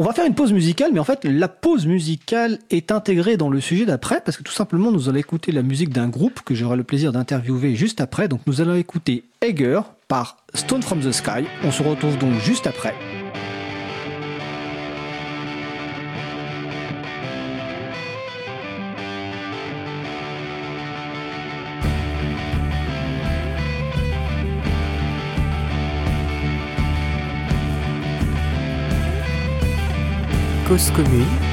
On va faire une pause musicale, mais en fait, la pause musicale est intégrée dans le sujet d'après, parce que tout simplement, nous allons écouter la musique d'un groupe que j'aurai le plaisir d'interviewer juste après. Donc, nous allons écouter Egger par Stone from the Sky. On se retrouve donc juste après. Cause commune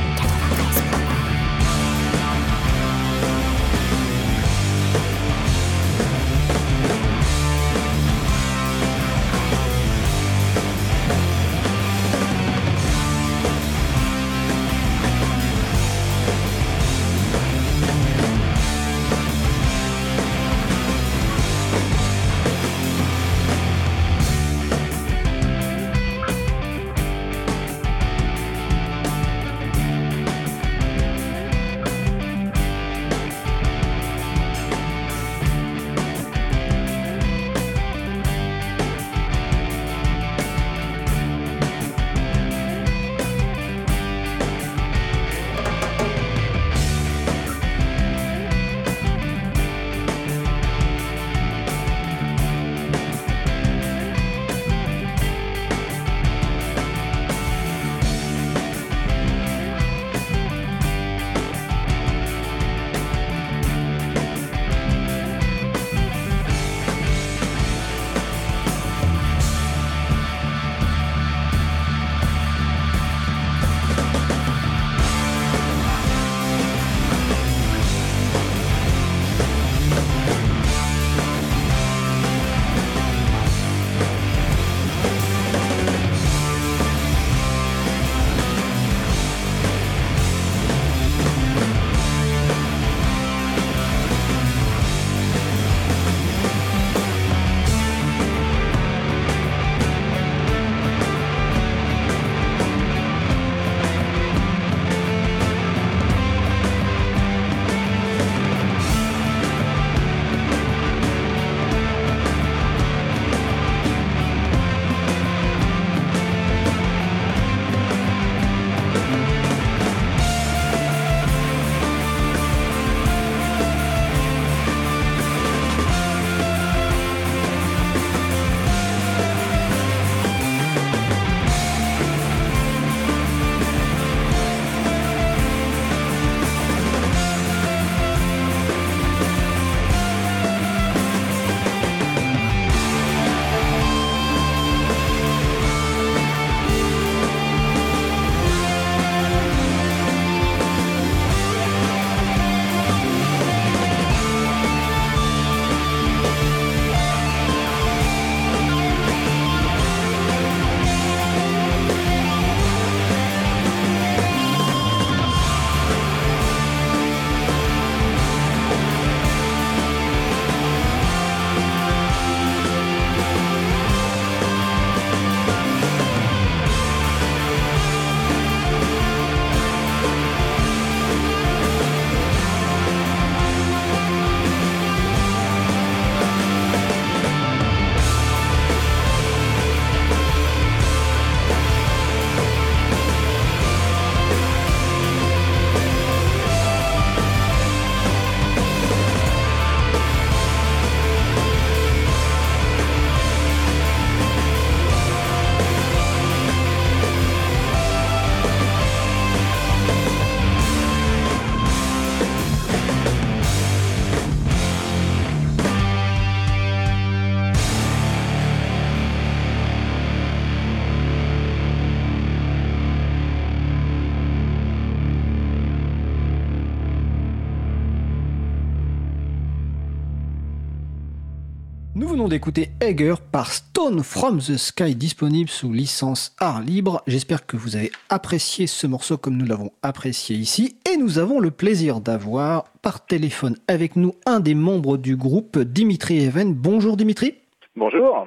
d'écouter Egger par Stone from the Sky, disponible sous licence art libre. J'espère que vous avez apprécié ce morceau comme nous l'avons apprécié ici. Et nous avons le plaisir d'avoir par téléphone avec nous un des membres du groupe, Dimitri Even. Bonjour Dimitri. Bonjour.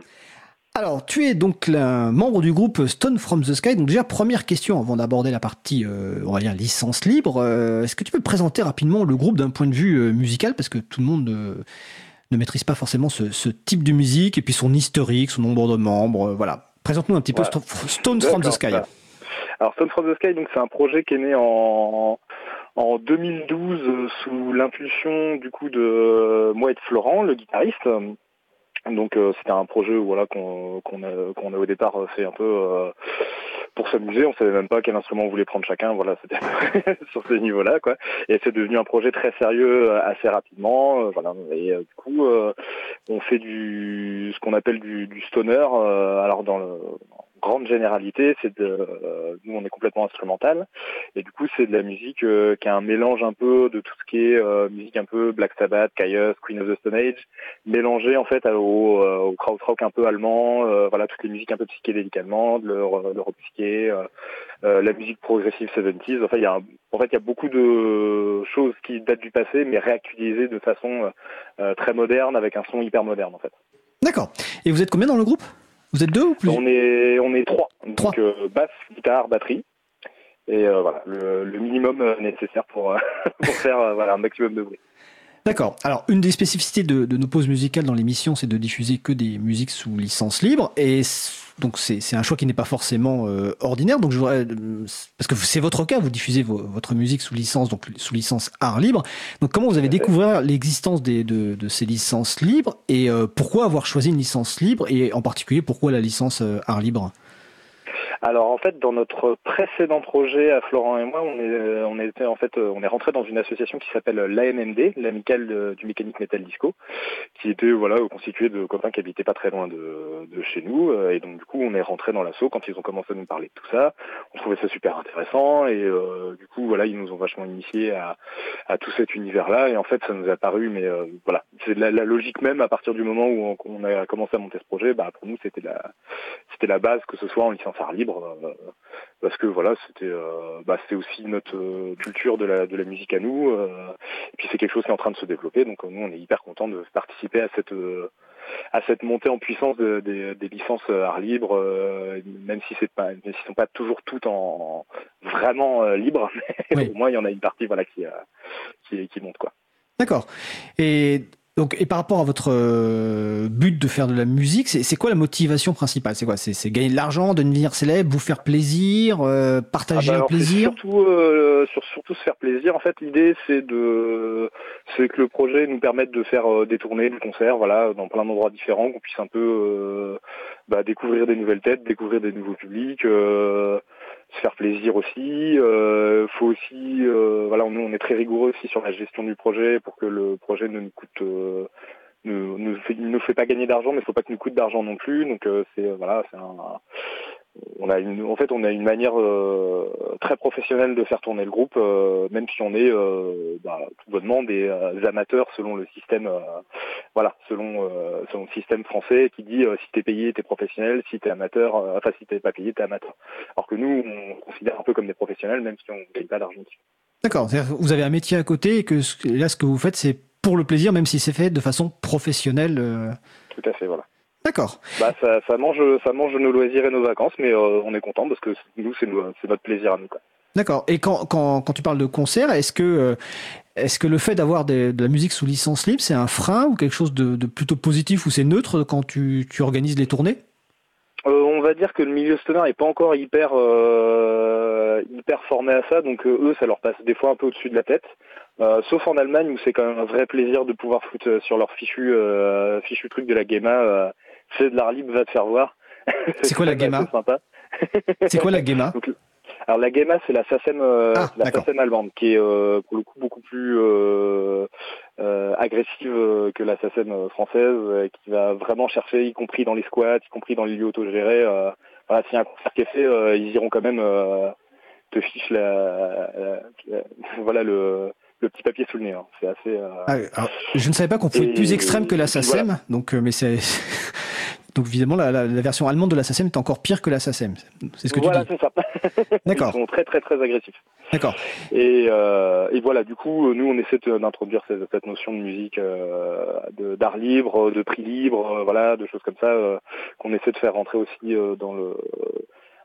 Alors, tu es donc un membre du groupe Stone from the Sky. Donc déjà, première question avant d'aborder la partie, euh, on va dire, licence libre. Euh, est-ce que tu peux présenter rapidement le groupe d'un point de vue euh, musical? Parce que tout le monde ne maîtrise pas forcément ce, type de musique et puis son historique, son nombre de membres. Euh, voilà. Présente-nous un petit peu Stones from the Sky. Alors Stone from the Sky, donc c'est un projet qui est né en en 2012 sous l'impulsion du coup de moi et de Florent, le guitariste. Donc c'était un projet voilà qu'on qu'on a, qu'on a au départ fait un peu pour s'amuser. On savait même pas quel instrument on voulait prendre chacun. Voilà, c'était sur ce niveau-là, quoi. Et c'est devenu un projet très sérieux euh, assez rapidement. Euh, voilà. Et euh, du coup, on fait du ce qu'on appelle du, du stoner. alors dans le grande généralité, c'est de, euh, nous on est complètement instrumental et du coup c'est de la musique euh, qui a un mélange un peu de tout ce qui est euh, musique un peu Black Sabbath, Kyuss, Queen of the Stone Age, mélangé en fait au, au krautrock un peu allemand, voilà toutes les musiques un peu psychédéliques allemandes, le, le psyché, la musique progressive 70s. Enfin il y a en fait il y a beaucoup de choses qui datent du passé mais réactualisées de façon très moderne avec un son hyper moderne en fait. D'accord. Et vous êtes combien dans le groupe? Vous êtes deux ou plus? On est on est trois. Donc euh, basse, guitare, batterie. Et euh, voilà, le, minimum euh, nécessaire pour, pour faire voilà, un maximum de bruit. D'accord. Alors, une des spécificités de, nos pauses musicales dans l'émission, c'est de diffuser que des musiques sous licence libre. Et donc, c'est un choix qui n'est pas forcément euh, ordinaire. Donc, je voudrais, euh, parce que c'est votre cas, vous diffusez votre musique sous licence, donc sous licence art libre. Donc, comment vous avez découvert l'existence de, de, ces licences libres et euh, pourquoi avoir choisi une licence libre et en particulier pourquoi la licence art libre? Alors en fait, dans notre précédent projet à Florent et moi, on est, euh, on était en fait, euh, on est rentré dans une association qui s'appelle l'AMMD, l'amicale du mécanique metal disco, qui était voilà constituée de copains qui habitaient pas très loin de, de chez nous, euh, et donc du coup on est rentré dans l'assaut quand ils ont commencé à nous parler de tout ça. On trouvait ça super intéressant et du coup voilà ils nous ont vachement initiés à, à tout cet univers-là et en fait ça nous a paru mais voilà c'est la, logique même à partir du moment où on, a commencé à monter ce projet, bah pour nous c'était la c'était la base que ce soit en licence art libre euh, parce que voilà c'était euh, bah, c'était aussi notre euh, culture de la de la musique à nous et puis c'est quelque chose qui est en train de se développer donc nous on est hyper content de participer à cette à cette montée en puissance des licences art libre, même si c'est pas, même si sont pas toujours toutes en, vraiment libres, mais au moins il y en a une partie voilà qui qui, qui monte quoi. D'accord. Et donc, et par rapport à votre euh, but de faire de la musique, c'est quoi la motivation principale? C'est quoi? C'est gagner de l'argent, devenir célèbre, vous faire plaisir, euh, partager ah bah le plaisir? surtout, euh, sur, surtout se faire plaisir. En fait, l'idée c'est de, c'est que le projet nous permette de faire des tournées, des concerts, voilà, dans plein d'endroits différents, qu'on puisse un peu bah, découvrir des nouvelles têtes, découvrir des nouveaux publics se faire plaisir aussi. Euh, faut aussi, euh, voilà, nous on est très rigoureux aussi sur la gestion du projet pour que le projet ne nous coûte, euh, ne, fait, nous fait pas gagner d'argent, mais faut pas que nous coûte d'argent non plus. Donc euh, c'est voilà, c'est un, on a une, en fait, on a une manière euh, très professionnelle de faire tourner le groupe, euh, même si on est euh, bah, tout bonnement des, amateurs selon le système, voilà, selon, selon le système français qui dit si t'es payé, t'es professionnel, si t'es amateur, enfin si t'es pas payé, t'es amateur. Alors que nous, on considère un peu comme des professionnels, même si on gagne pas d'argent. D'accord. Vous avez un métier à côté et que là, ce que vous faites, c'est pour le plaisir, même si c'est fait de façon professionnelle. Tout à fait, voilà. D'accord. Bah ça, ça, mange, ça mange nos loisirs et nos vacances, mais euh, on est content parce que nous, c'est notre plaisir à nous. D'accord. Et quand, quand, quand, tu parles de concert, est-ce que, euh, est-ce que le fait d'avoir de la musique sous licence libre, c'est un frein ou quelque chose de, de plutôt positif ou c'est neutre quand tu, tu organises les tournées? Euh, on va dire que le milieu stoner est pas encore hyper euh, hyper formé à ça, donc eux ça leur passe des fois un peu au-dessus de la tête. sauf en Allemagne où c'est quand même un vrai plaisir de pouvoir foutre sur leur fichu fichu truc de la GEMA c'est de l'art libre, va te faire voir. C'est quoi la GEMA C'est quoi la GEMA alors la GEMA, c'est la SACEM, euh, ah, la SACEM allemande, qui est euh, pour le coup beaucoup plus euh, agressive que la SACEM française, qui va vraiment chercher, y compris dans les squats, y compris dans les lieux autogérés. voilà, s'il y a un concert qui est fait, ils iront quand même te fiche la, voilà le le petit papier sous le nez. Hein. C'est assez. Ah, je ne savais pas qu'on pouvait être plus extrême que la SACEM, donc mais c'est donc évidemment, la, version allemande de la SACEM est encore pire que la SACEM. C'est ce que voilà, tu dis. Voilà, c'est ça. D'accord. Ils sont très très très agressifs. D'accord. Et, euh, et, voilà, du coup, nous on essaie d'introduire cette, cette, notion de musique euh, d'art libre, de prix libre, euh, voilà, de choses comme ça, euh, qu'on essaie de faire rentrer aussi euh, dans le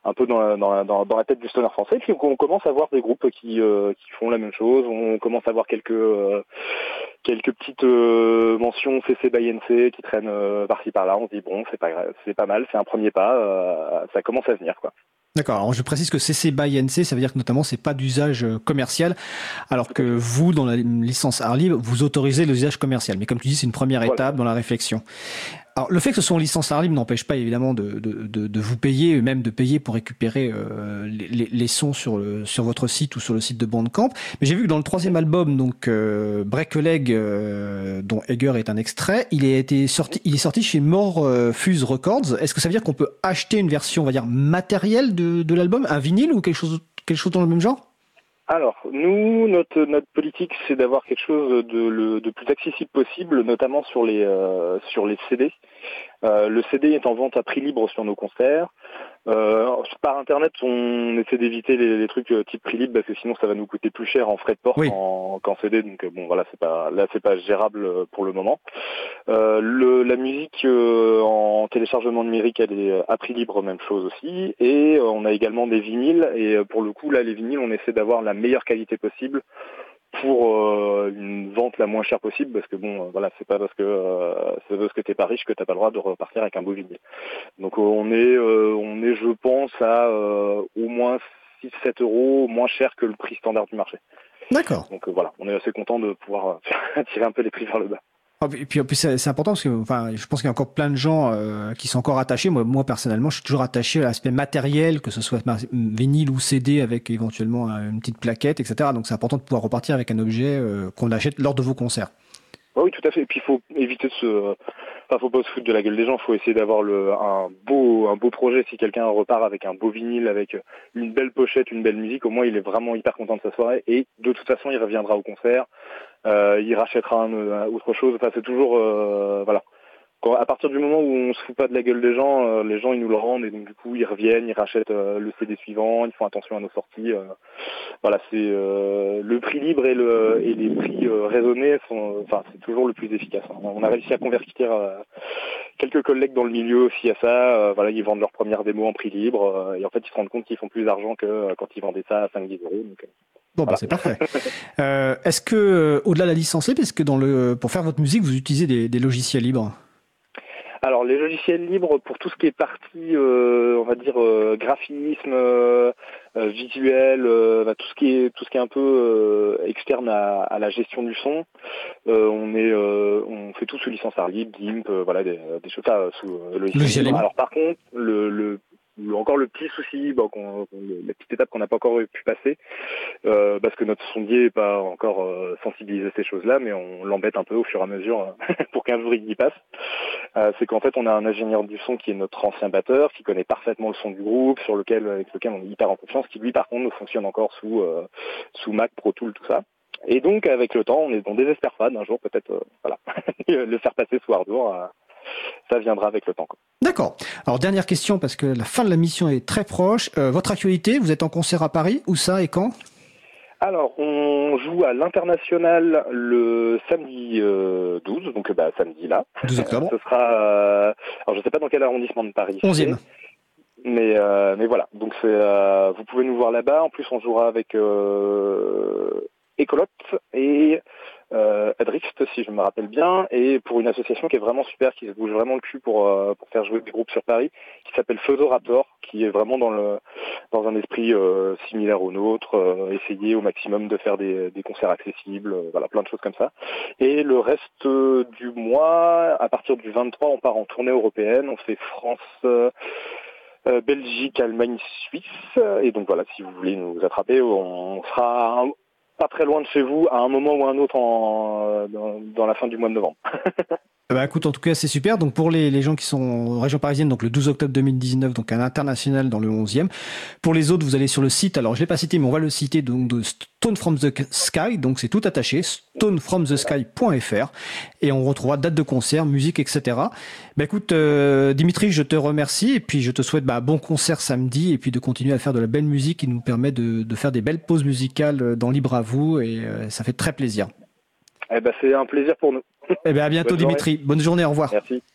un peu dans la, dans, dans, dans la tête du stoner français. Et puis on commence à voir des groupes qui, euh, qui font la même chose. On commence à voir quelques euh, quelques petites euh, mentions CC by NC qui traînent par-ci par-là. On se dit bon, c'est pas c'est pas mal, c'est un premier pas. ça commence à venir quoi. D'accord. Alors je précise que CC by NC, ça veut dire que notamment c'est pas d'usage commercial, alors que vous, dans la licence art libre, vous autorisez l'usage commercial. Mais comme tu dis, c'est une première étape dans la réflexion. Alors, le fait que ce soit en licence libre n'empêche pas évidemment de, de, de, vous payer, même de payer pour récupérer euh, les, les, sons sur, le, sur votre site ou sur le site de Bandcamp. Mais j'ai vu que dans le troisième album, donc euh, Break a Leg, euh, dont Egger est un extrait, il est, été sorti, il est sorti chez More euh, Fuse Records. Est-ce que ça veut dire qu'on peut acheter une version, on va dire, matérielle de, de l'album, un vinyle ou quelque chose, quelque chose dans le même genre? Alors, nous, notre, politique, c'est d'avoir quelque chose de, le, de plus accessible possible, notamment sur les, euh, sur les CD. Euh, le CD est en vente à prix libre sur nos concerts. Euh, par internet, on essaie d'éviter les, les, trucs euh, type prix libre parce que sinon ça va nous coûter plus cher en frais de port oui. qu'en CD. Donc euh, bon, voilà, c'est pas là, c'est pas gérable pour le moment. Euh, le, la musique euh, en téléchargement numérique, elle est à prix libre, même chose aussi. Et on a également des vinyles. Et pour le coup, là, les vinyles, on essaie d'avoir la meilleure qualité possible pour euh, une vente la moins chère possible parce que bon voilà c'est pas parce que euh, c'est parce que t'es pas riche que t'as pas le droit de repartir avec un beau vinyle donc on est on est je pense à au moins 6-7 euros moins cher que le prix standard du marché. D'accord. Donc voilà on est assez content de pouvoir tirer un peu les prix vers le bas et puis, c'est important parce que enfin, je pense qu'il y a encore plein de gens euh, qui sont encore attachés. Moi, personnellement, je suis toujours attaché à l'aspect matériel, que ce soit vinyle ou CD avec éventuellement une petite plaquette, etc. Donc c'est important de pouvoir repartir avec un objet euh, qu'on achète lors de vos concerts. Oui, tout à fait. Et puis il faut éviter de se Enfin, faut pas se foutre de la gueule des gens. Faut essayer d'avoir le un beau un beau projet. Si quelqu'un repart avec un beau vinyle, avec une belle pochette, une belle musique, au moins il est vraiment hyper content de sa soirée. Et de toute façon, il reviendra au concert. Euh, il rachètera un, autre chose. Enfin, c'est toujours euh, voilà à partir du moment où on se fout pas de la gueule des gens, euh, les gens ils nous le rendent et donc du coup ils reviennent, ils rachètent euh, le CD suivant, ils font attention à nos sorties. Euh. voilà, c'est le prix libre et, le, et les prix raisonnés sont, enfin c'est toujours le plus efficace. Hein. On a réussi à convertir quelques collègues dans le milieu aussi à ça. voilà, ils vendent leur première démo en prix libre et en fait ils se rendent compte qu'ils font plus d'argent que quand ils vendaient ça à 5-10 euros. Donc, Bon, bah, voilà. c'est parfait. euh, est-ce que, au-delà de la licence libre, est-ce que dans le, pour faire votre musique, vous utilisez des, des logiciels libres? Alors les logiciels libres pour tout ce qui est partie, euh, on va dire euh, graphisme, euh, visuel, bah, tout ce qui est tout ce qui est un peu externe à, à, la gestion du son, on est, on fait tout sous licence libre, GIMP, voilà des, des choses ça sous logiciel libre. Alors par contre le, le encore le petit souci, bon, la petite étape qu'on n'a pas encore pu passer, euh, parce que notre sondier n'est pas encore euh, sensibilisé à ces choses-là, mais on l'embête un peu au fur et à mesure pour qu'un jour il y passe. Euh, c'est qu'en fait on a un ingénieur du son qui est notre ancien batteur, qui connaît parfaitement le son du groupe, sur lequel avec lequel on est hyper en confiance, qui lui par contre fonctionne encore sous sous Mac, Pro Tool, tout ça. Et donc avec le temps, on, est, on désespère pas d'un jour peut-être voilà le faire passer sous Hardware ça viendra avec le temps. D'accord. Alors dernière question parce que la fin de la mission est très proche. Euh, votre actualité, vous êtes en concert à Paris Où ça et quand? Alors, on joue à l'international le samedi euh, 12, donc bah, samedi là. 12 octobre. Ce sera, euh, alors je sais pas dans quel arrondissement de Paris. 11e. Mais euh, mais voilà, donc euh, vous pouvez nous voir là-bas. En plus, on jouera avec Écolotte et euh, si je me rappelle bien, et pour une association qui est vraiment super, qui se bouge vraiment le cul pour, euh, pour faire jouer des groupes sur Paris, qui s'appelle Raptor, qui est vraiment dans le dans un esprit euh, similaire au nôtre, euh, essayer au maximum de faire des, des concerts accessibles, euh, voilà, plein de choses comme ça. Et le reste du mois, à partir du 23, on part en tournée européenne, on fait France. Euh, Belgique, Allemagne, Suisse. Et donc voilà, si vous voulez nous attraper, on sera pas très loin de chez vous à un moment ou un autre en, dans, dans la fin du mois de novembre. Bah écoute, en tout cas, c'est super. Donc pour les, les gens qui sont en région parisienne, donc le 12 octobre 2019, donc à l'international dans le 11e. Pour les autres, vous allez sur le site. Alors je l'ai pas cité, mais on va le citer donc de Stone from the Sky. Donc c'est tout attaché, stonefromthesky.fr, et on retrouvera date de concert, musique, etc. Bah écoute, euh, Dimitri, je te remercie et puis je te souhaite bah, bon concert samedi et puis de continuer à faire de la belle musique qui nous permet de, de faire des belles pauses musicales dans Libre à vous et euh, ça fait très plaisir. Eh ben c'est un plaisir pour nous. Eh bien, à bientôt, Bonne Dimitri. Bonne journée, au revoir. Merci.